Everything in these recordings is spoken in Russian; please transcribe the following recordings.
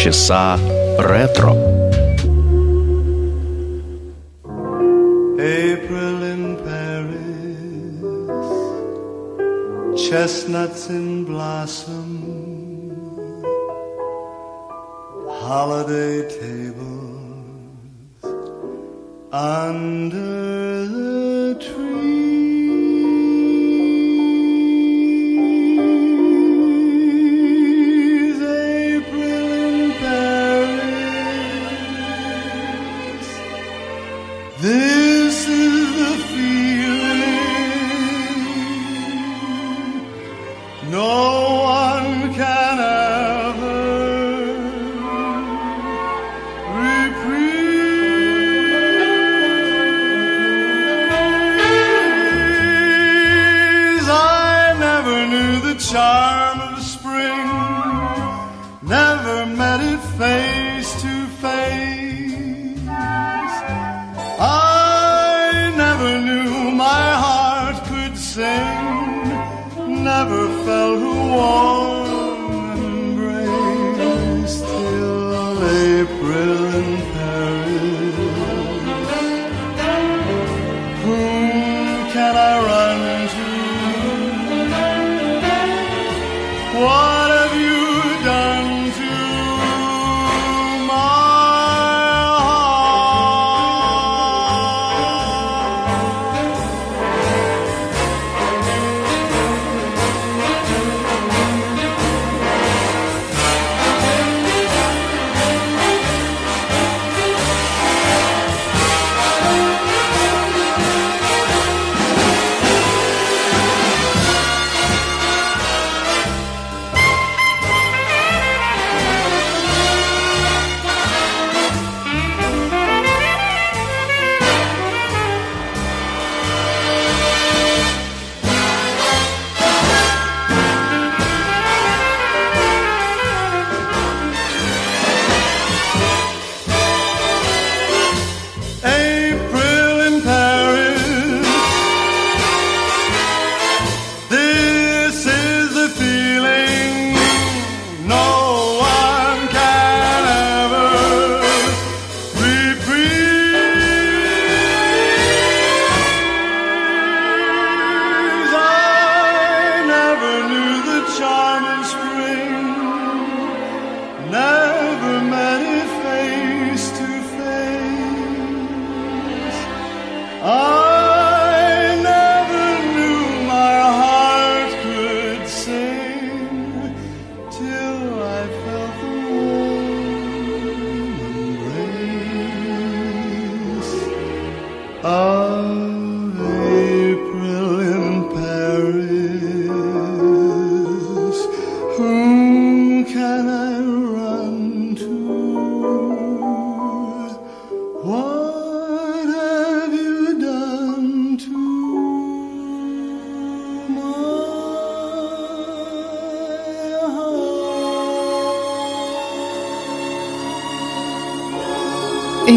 Полчаса ретро. April in Paris, chestnuts in blossom, holiday tables under the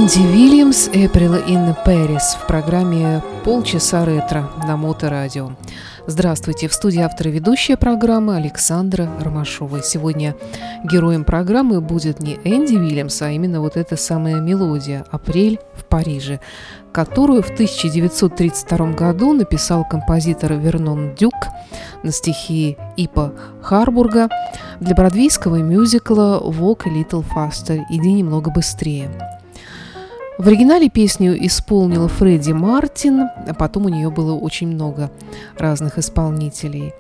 Энди Вильямс, April in Paris в программе «Полчаса ретро» на Моторадио. Здравствуйте, в студии автора ведущая программы Александра Ромашова. Сегодня героем программы будет не Энди Вильямс, а именно вот эта самая мелодия «Апрель в Париже», которую в 1932 году написал композитор Вернон Дюк на стихи Ипа Харбурга для бродвейского мюзикла «Walk a Little Faster» «Иди немного быстрее». В оригинале песню исполнила Фредди Мартин, а потом у нее было очень много разных исполнителей.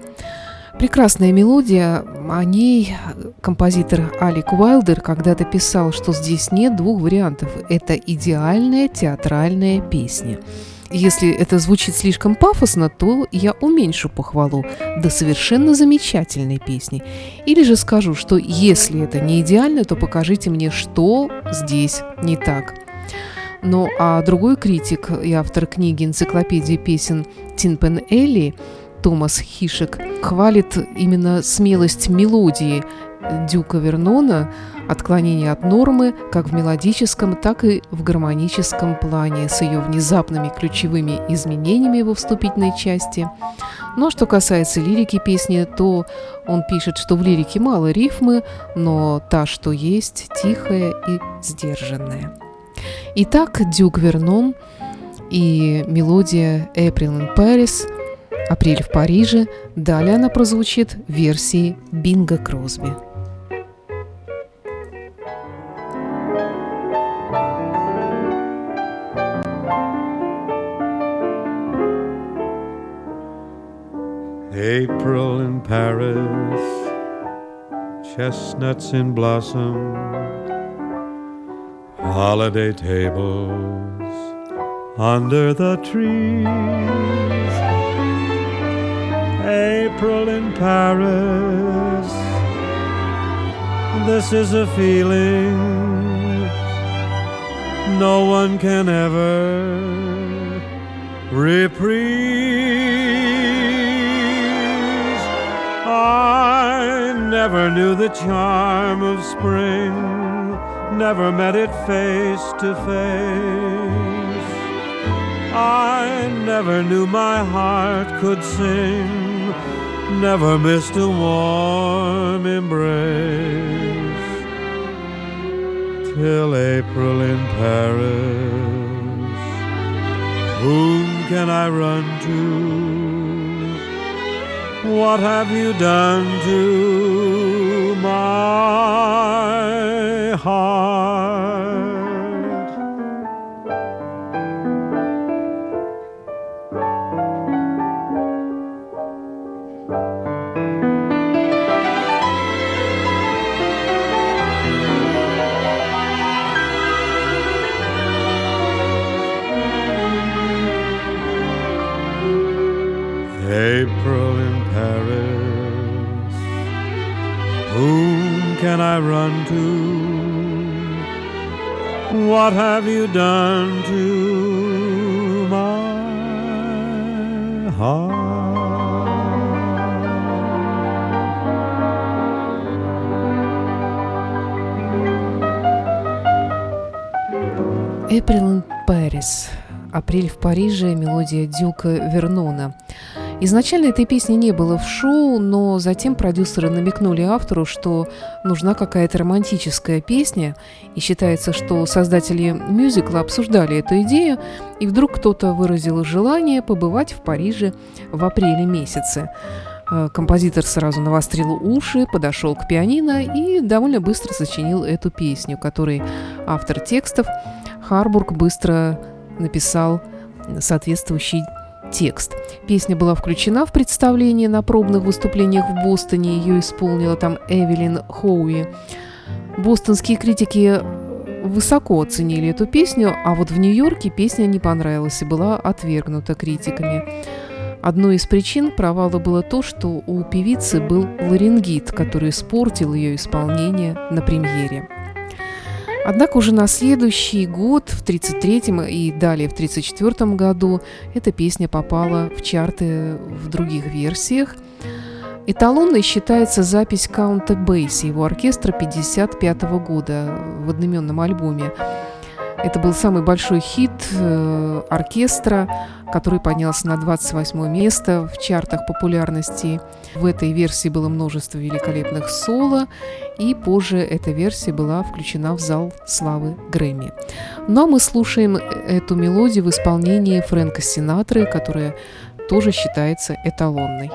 Прекрасная мелодия, о ней композитор Алик Уайлдер когда-то писал, что здесь нет двух вариантов. Это идеальная театральная песня. Если это звучит слишком пафосно, то я уменьшу похвалу до совершенно замечательной песни. Или же скажу, что если это не идеально, то покажите мне, что здесь не так. Ну а другой критик и автор книги «Энциклопедия песен» Тинпен Элли Томас Хишек хвалит именно смелость мелодии Дюка Вернона, отклонение от нормы как в мелодическом, так и в гармоническом плане с ее внезапными ключевыми изменениями во вступительной части. Но что касается лирики песни, то он пишет, что в лирике мало рифмы, но та, что есть, тихая и сдержанная. Итак, Дюк Вернон и мелодия «April in Paris» «Апрель в Париже», далее она прозвучит в версии Бинга Кросби. April in Paris, chestnuts in blossom, holiday tables under the trees. April in Paris, this is a feeling no one can ever reprise. I never knew the charm of spring, never met it face to face. I never knew my heart could sing, never missed a warm embrace. Till April in Paris, whom can I run to? What have you done to my heart? Париже, мелодия Дюка Вернона. Изначально этой песни не было в шоу, но затем продюсеры намекнули автору, что нужна какая-то романтическая песня, и считается, что создатели мюзикла обсуждали эту идею, и вдруг кто-то выразил желание побывать в Париже в апреле месяце. Э, композитор сразу навострил уши, подошел к пианино и довольно быстро сочинил эту песню, которой автор текстов Харбург быстро написал соответствующий текст. Песня была включена в представление на пробных выступлениях в Бостоне. Ее исполнила там Эвелин Хоуи. Бостонские критики высоко оценили эту песню, а вот в Нью-Йорке песня не понравилась и была отвергнута критиками. Одной из причин провала было то, что у певицы был ларингит, который испортил ее исполнение на премьере. Однако уже на следующий год, в 1933 и далее в 1934 году, эта песня попала в чарты в других версиях. Эталонной считается запись Каунта Бейси, его оркестра 1955 года в одноименном альбоме. Это был самый большой хит э, оркестра, который поднялся на 28 место в чартах популярности. В этой версии было множество великолепных соло, и позже эта версия была включена в зал славы Грэмми. Ну а мы слушаем эту мелодию в исполнении Фрэнка Синатры, которая тоже считается эталонной.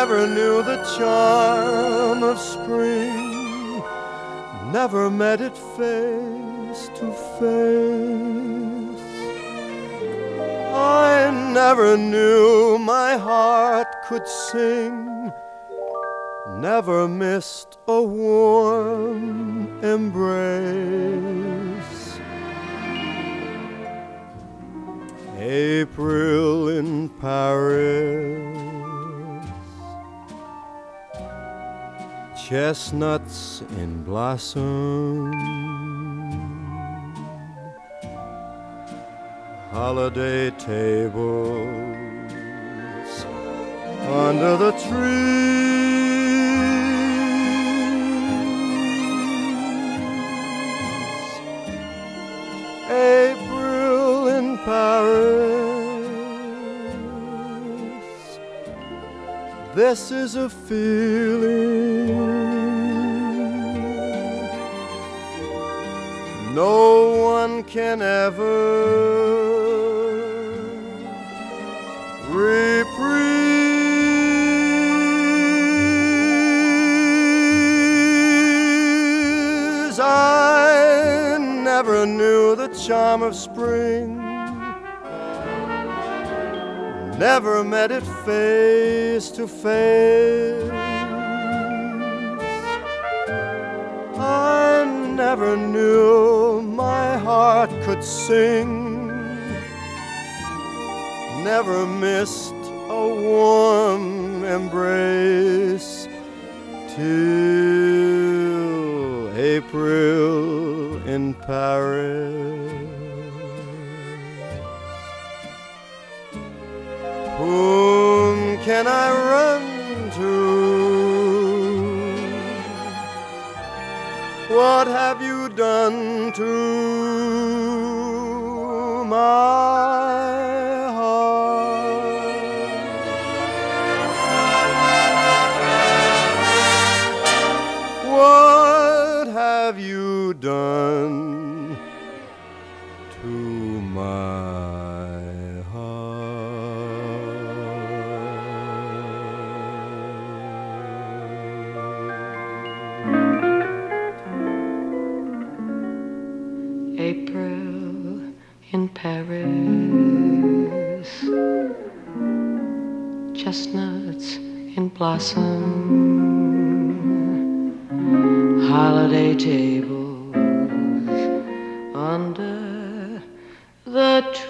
Never knew the charm of spring, never met it face to face. I never knew my heart could sing, never missed a warm embrace. April in Paris chestnuts in blossom, holiday tables under the tree. This is a feeling no one can ever reprise. I never knew the charm of spring. Never met it face to face. I never knew my heart could sing never missed a warm embrace till April in Paris. Run to? What have you done to my heart? What have you done blossom, holiday tables under the trees.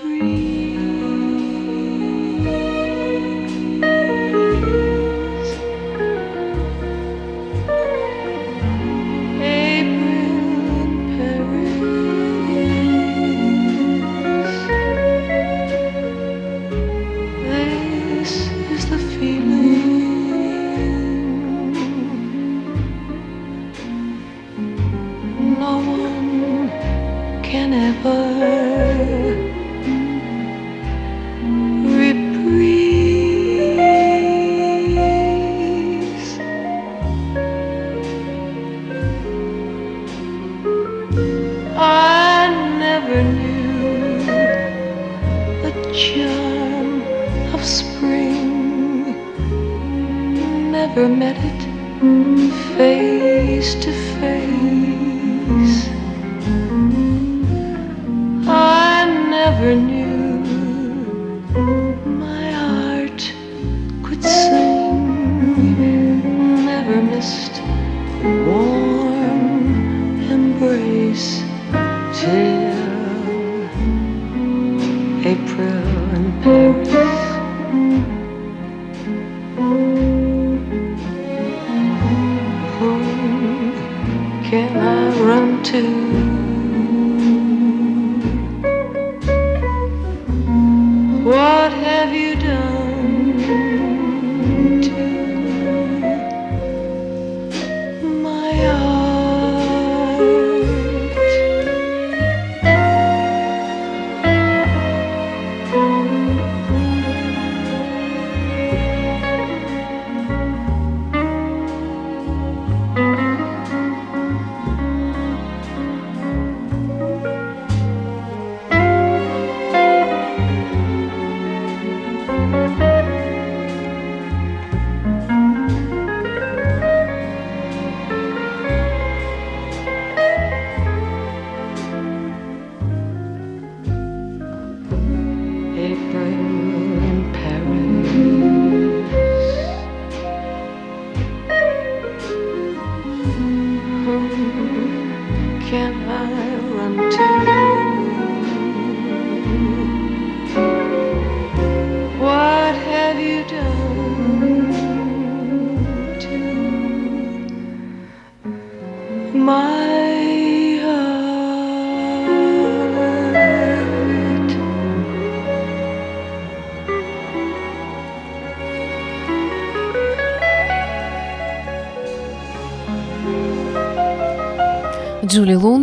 can I run to?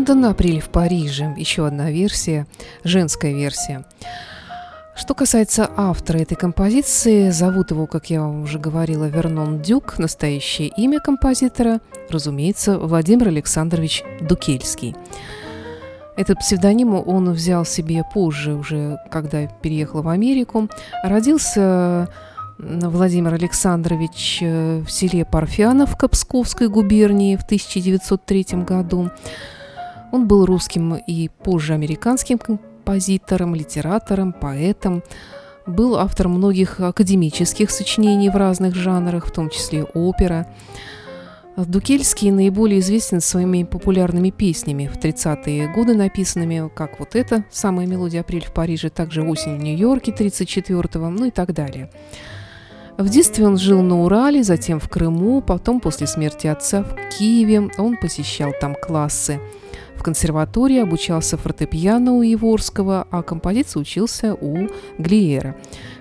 Лондон, «Апрель в Париже». Еще одна версия, женская версия. Что касается автора этой композиции, зовут его, как я вам уже говорила, Вернон Дюк. Настоящее имя композитора, разумеется, Владимир Александрович Дукельский. Этот псевдоним он взял себе позже, уже когда переехал в Америку. Родился Владимир Александрович э, в селе Парфяновка Псковской губернии в 1903 году. Он был русским и позже американским композитором, литератором, поэтом. Был автором многих академических сочинений в разных жанрах, в том числе опера. Дукельский наиболее известен своими популярными песнями в 30-е годы написанными, как вот эта самая мелодия «Апрель в Париже», также «Осень в Нью-Йорке» 34-го, ну и так далее. В детстве он жил на Урале, затем в Крыму, потом после смерти отца в Киеве. Он посещал там классы. В консерватории обучался фортепиано у Еворского, а композиции учился у Глиера.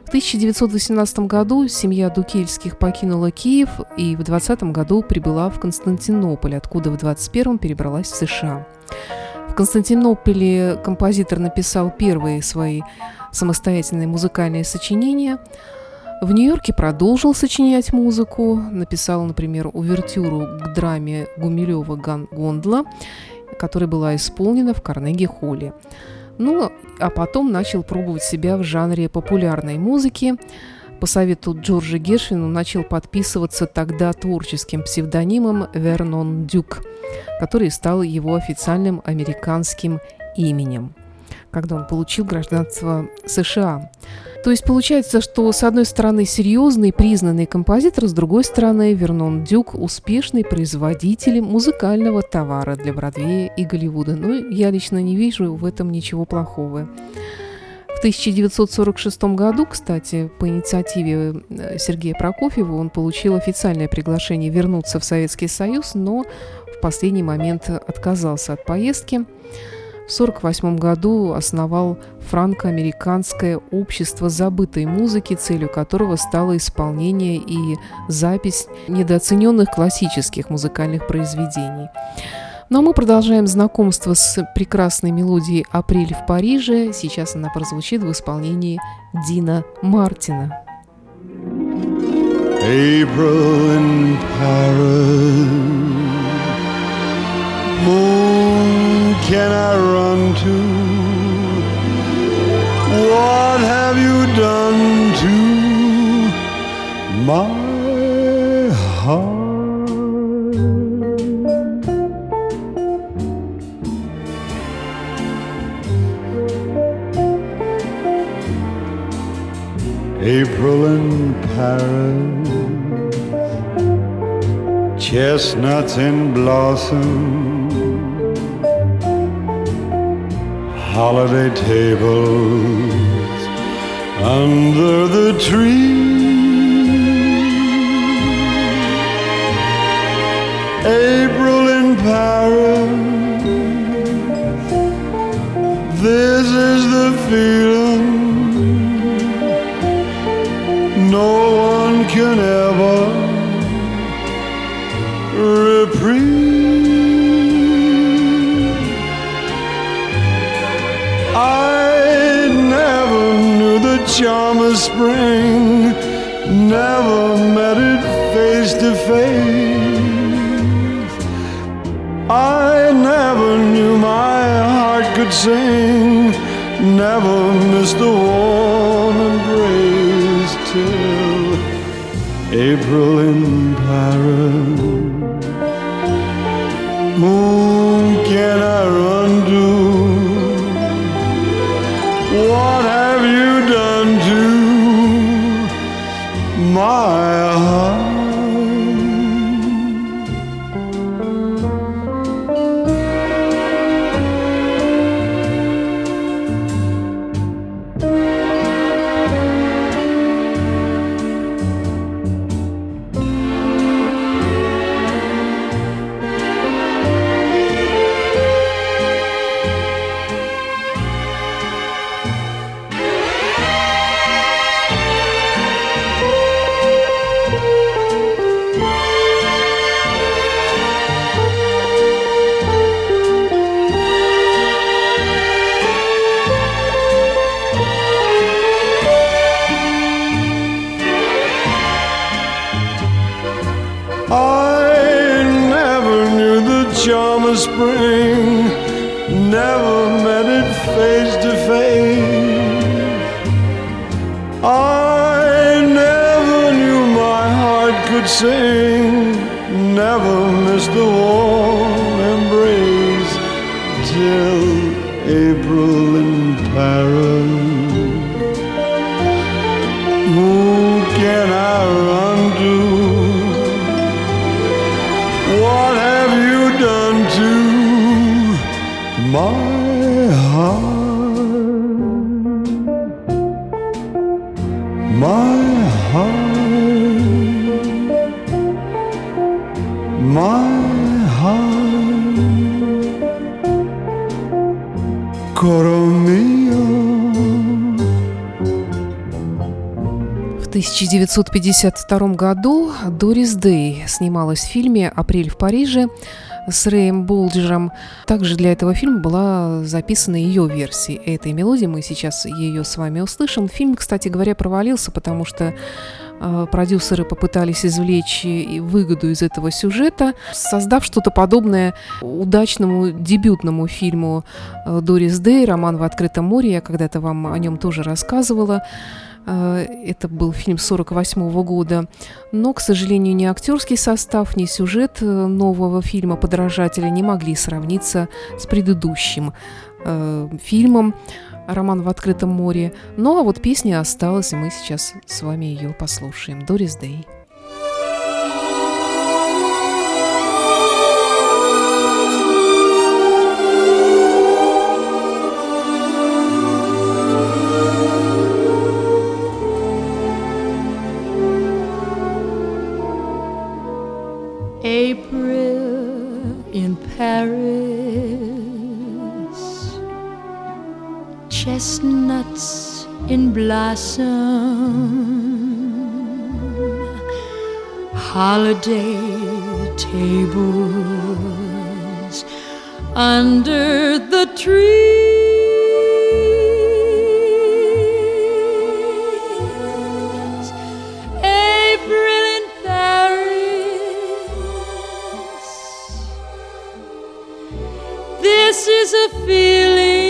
В 1918 году семья Дукельских покинула Киев и в 20 году прибыла в Константинополь, откуда в 21 перебралась в США. В Константинополе композитор написал первые свои самостоятельные музыкальные сочинения – в Нью-Йорке продолжил сочинять музыку, написал, например, увертюру к драме Гумилева «Гондла», которая была исполнена в Карнеги-холле. Ну, а потом начал пробовать себя в жанре популярной музыки. По совету Джорджа Гершвина начал подписываться тогда творческим псевдонимом Вернон Дюк, который стал его официальным американским именем, когда он получил гражданство США. То есть получается, что с одной стороны серьезный, признанный композитор, с другой стороны Вернон Дюк успешный производитель музыкального товара для Бродвея и Голливуда. Ну, я лично не вижу в этом ничего плохого. В 1946 году, кстати, по инициативе э, Сергея Прокофьева он получил официальное приглашение вернуться в Советский Союз, но в последний момент отказался от поездки. В 1948 году основал франко-американское общество забытой музыки, целью которого стало исполнение и запись недооцененных классических музыкальных произведений. Ну а мы продолжаем знакомство с прекрасной мелодией «Апрель в Париже». Сейчас она прозвучит в исполнении Дина Мартина. April in Paris. Can I run to? What have you done to my heart? April in Paris, chestnuts in blossom holiday tables under the tree. April in Paris, never met it face to face. I never knew my heart could sing, never missed a warm embrace till April in Paris. 1952 году Дорис Дэй снималась в фильме «Апрель в Париже» с Рэем Болджером. Также для этого фильма была записана ее версия этой мелодии. Мы сейчас ее с вами услышим. Фильм, кстати говоря, провалился, потому что э, продюсеры попытались извлечь выгоду из этого сюжета, создав что-то подобное удачному дебютному фильму э, Дорис Дэй «Роман в открытом море». Я когда-то вам о нем тоже рассказывала. Э, Это был фильм 48 года. Но, к сожалению, ни актерский состав, ни сюжет э, нового фильма «Подражателя» не могли сравниться с предыдущим э, фильмом «Роман в открытом море». Ну а вот песня осталась, и мы сейчас с вами ее послушаем. Дорис Дэй. In Paris, chestnuts in blossom, holiday tables under the trees. Is a feeling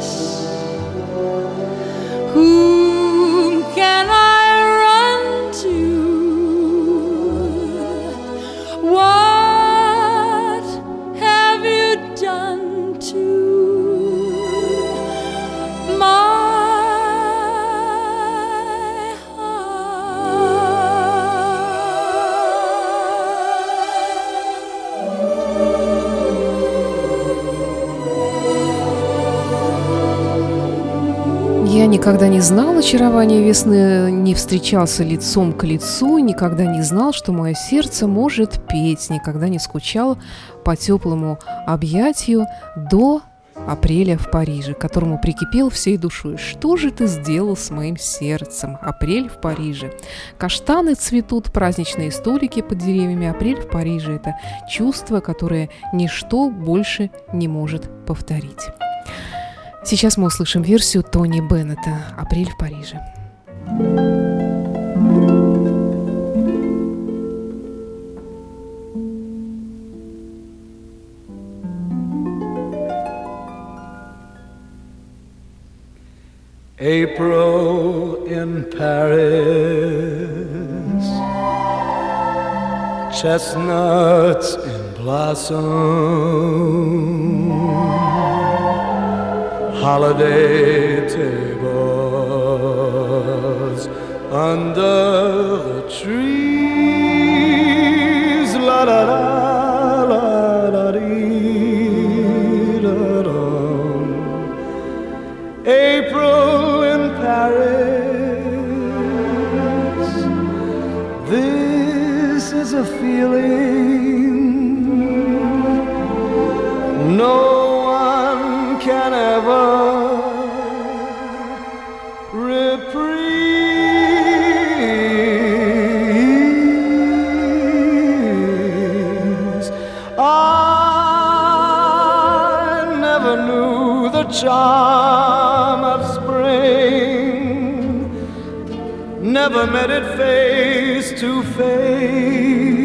Jesus. Не знал очарования весны, не встречался лицом к лицу, никогда не знал, что мое сердце может петь, никогда не скучал по теплому объятию до апреля в Париже, к которому прикипел всей душой. Что же ты сделал с моим сердцем? Апрель в Париже. Каштаны цветут, праздничные столики под деревьями. Апрель в Париже – это чувство, которое ничто больше не может повторить. Сейчас мы услышим версию Тони Беннета «Апрель в Париже». April in Paris, chestnuts in blossom, holiday tables under the trees, la la la la da, da. April in Paris. This is a feeling the charm of spring, never met it face to face.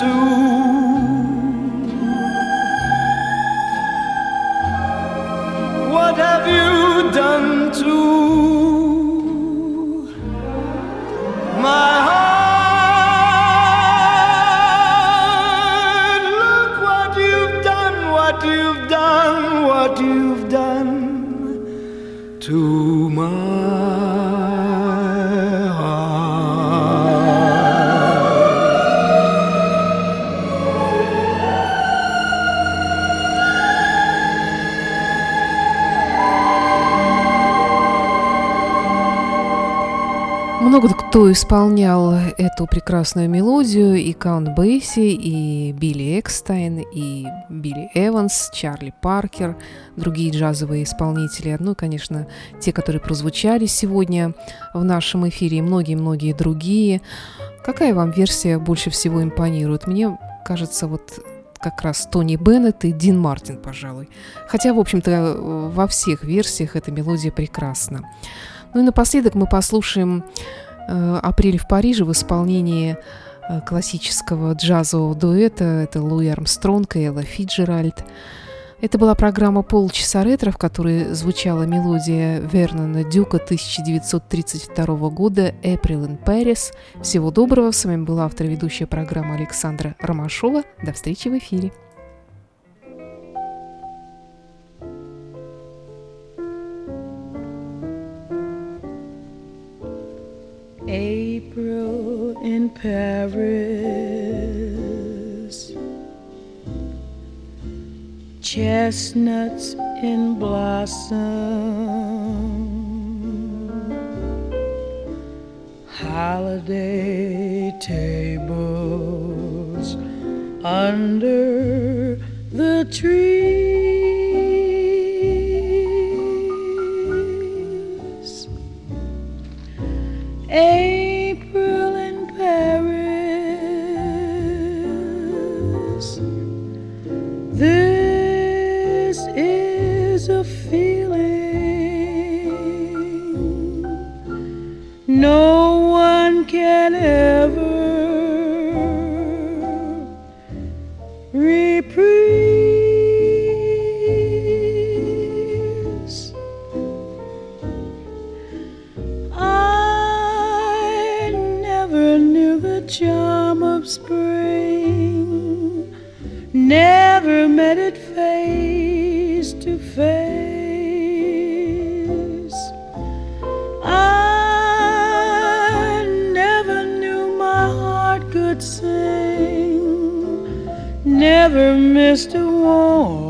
To? Много кто исполнял эту прекрасную мелодию, и Каунт Бейси, и Билли Экстайн, и Билли Эванс, Чарли Паркер, другие джазовые исполнители. Ну и, конечно, те, которые прозвучали сегодня в нашем эфире, и многие-многие другие. Какая вам версия больше всего импонирует? Мне кажется, вот как раз Тони Беннет и Дин Мартин, пожалуй. Хотя, в общем-то, во всех версиях эта мелодия прекрасна. Ну и напоследок мы послушаем «Апрель в Париже» в исполнении э, классического джазового дуэта. Это Луи Армстронг и Элла Фиджеральд. Это была программа «Полчаса ретро», в которой звучала мелодия Вернона Дюка 1932 года «April in Paris». Всего доброго. С вами была автор ведущая программы Александра Ромашова. До встречи в эфире. Chestnuts in blossom, holiday tables under charm of spring. Never met it face to face. I never knew my heart could sing. Never missed a warm.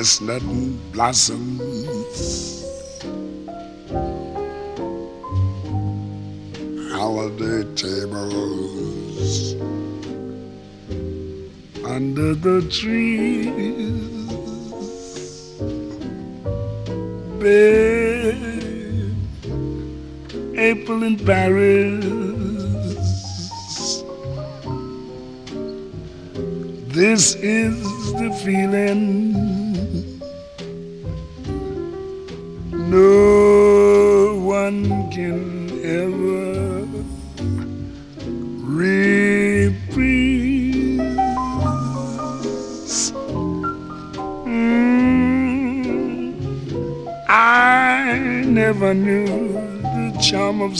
Chestnut blossoms. Holiday tables under the trees. Babe, April in Paris. This is the feeling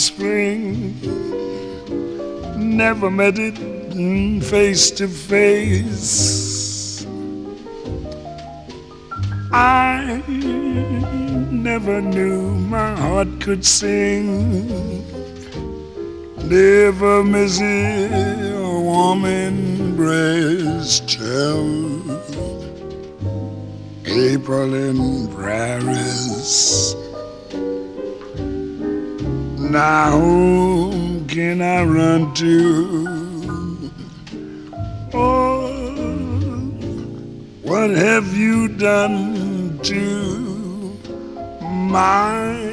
spring, never met it face to face. I never knew my heart could sing, never miss a warm embrace till April in Paris. Now whom can I run to? Oh, what have you done to my